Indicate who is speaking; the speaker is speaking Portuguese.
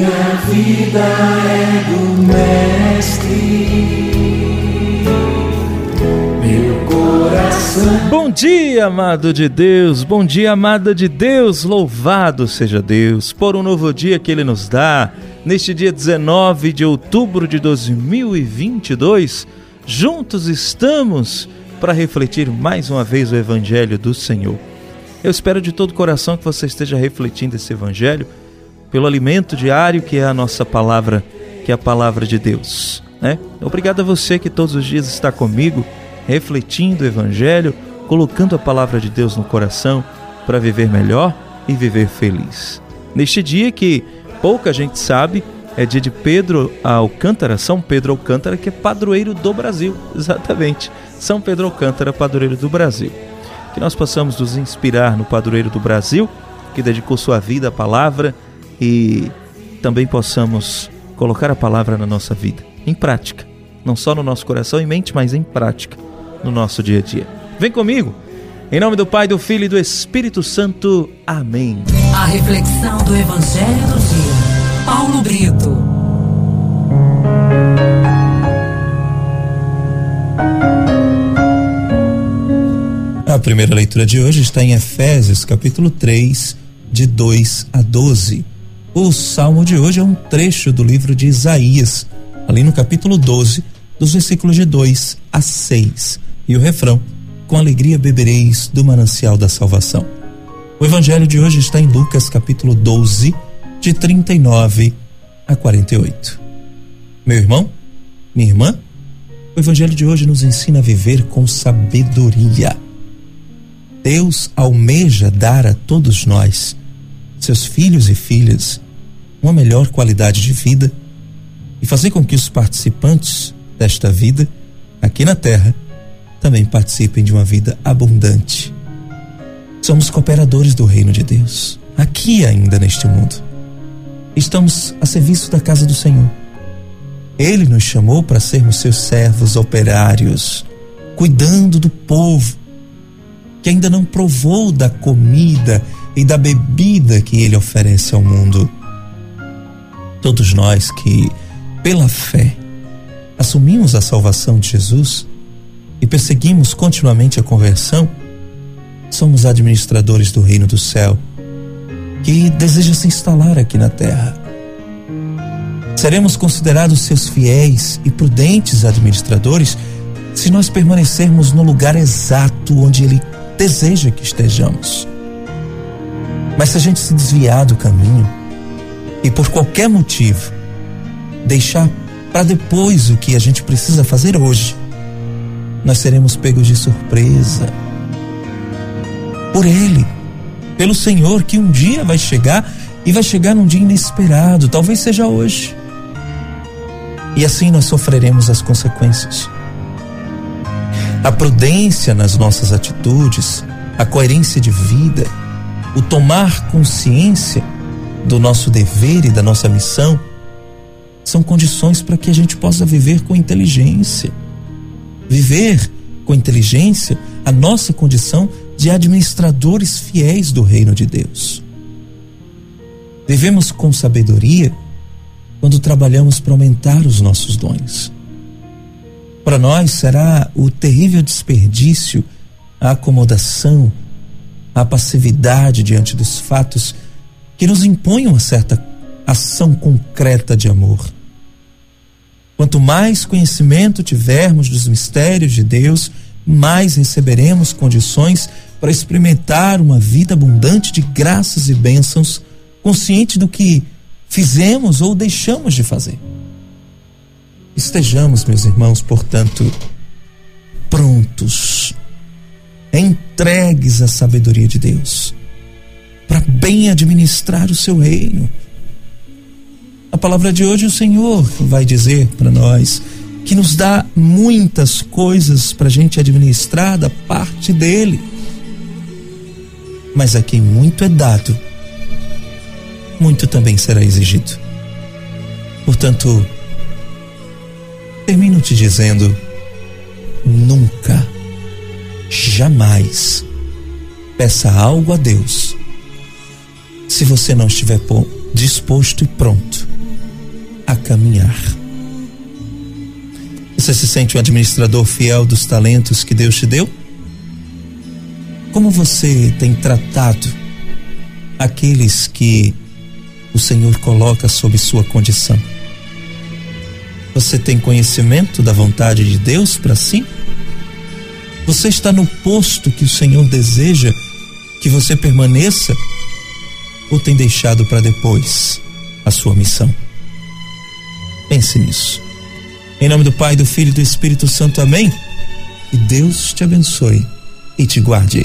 Speaker 1: Minha vida é do Mestre. Meu coração.
Speaker 2: Bom dia, amado de Deus. Bom dia, amada de Deus. Louvado seja Deus por um novo dia que Ele nos dá. Neste dia 19 de outubro de 2022, juntos estamos para refletir mais uma vez o Evangelho do Senhor. Eu espero de todo o coração que você esteja refletindo esse Evangelho pelo alimento diário que é a nossa palavra, que é a palavra de Deus. Né? Obrigado a você que todos os dias está comigo, refletindo o Evangelho, colocando a palavra de Deus no coração para viver melhor e viver feliz. Neste dia que pouca gente sabe, é dia de Pedro Alcântara, São Pedro Alcântara, que é padroeiro do Brasil, exatamente. São Pedro Alcântara, padroeiro do Brasil. Que nós possamos nos inspirar no padroeiro do Brasil, que dedicou sua vida à palavra e também possamos colocar a palavra na nossa vida, em prática, não só no nosso coração e mente, mas em prática, no nosso dia a dia. Vem comigo! Em nome do Pai, do Filho e do Espírito Santo. Amém.
Speaker 3: A reflexão do Evangelho do Dia. Paulo Brito.
Speaker 2: A primeira leitura de hoje está em Efésios, capítulo 3, de 2 a 12. O salmo de hoje é um trecho do livro de Isaías, ali no capítulo 12, dos versículos de 2 a 6. E o refrão: Com alegria bebereis do manancial da salvação. O evangelho de hoje está em Lucas, capítulo 12, de 39 a 48. Meu irmão, minha irmã, o evangelho de hoje nos ensina a viver com sabedoria. Deus almeja dar a todos nós seus filhos e filhas uma melhor qualidade de vida e fazer com que os participantes desta vida, aqui na Terra, também participem de uma vida abundante. Somos cooperadores do reino de Deus, aqui ainda neste mundo. Estamos a serviço da casa do Senhor. Ele nos chamou para sermos seus servos operários, cuidando do povo que ainda não provou da comida e da bebida que ele oferece ao mundo. Todos nós que, pela fé, assumimos a salvação de Jesus e perseguimos continuamente a conversão, somos administradores do reino do céu que deseja se instalar aqui na terra. Seremos considerados seus fiéis e prudentes administradores se nós permanecermos no lugar exato onde ele deseja que estejamos. Mas se a gente se desviar do caminho e por qualquer motivo deixar para depois o que a gente precisa fazer hoje, nós seremos pegos de surpresa por Ele, pelo Senhor que um dia vai chegar e vai chegar num dia inesperado, talvez seja hoje. E assim nós sofreremos as consequências. A prudência nas nossas atitudes, a coerência de vida, o tomar consciência do nosso dever e da nossa missão são condições para que a gente possa viver com inteligência. Viver com inteligência a nossa condição de administradores fiéis do reino de Deus. Vivemos com sabedoria quando trabalhamos para aumentar os nossos dons. Para nós será o terrível desperdício, a acomodação, a passividade diante dos fatos que nos impõem uma certa ação concreta de amor. Quanto mais conhecimento tivermos dos mistérios de Deus, mais receberemos condições para experimentar uma vida abundante de graças e bênçãos, consciente do que fizemos ou deixamos de fazer. Estejamos, meus irmãos, portanto, prontos entregues à sabedoria de Deus, para bem administrar o seu reino. A palavra de hoje, o Senhor vai dizer para nós que nos dá muitas coisas para a gente administrar da parte dele. Mas a quem muito é dado, muito também será exigido. Portanto, termino te dizendo: nunca jamais peça algo a Deus se você não estiver disposto e pronto a caminhar. Você se sente um administrador fiel dos talentos que Deus te deu? Como você tem tratado aqueles que o Senhor coloca sob sua condição? Você tem conhecimento da vontade de Deus para si? Você está no posto que o Senhor deseja que você permaneça? Ou tem deixado para depois a sua missão? Pense nisso. Em nome do Pai, do Filho e do Espírito Santo, amém? Que Deus te abençoe e te guarde.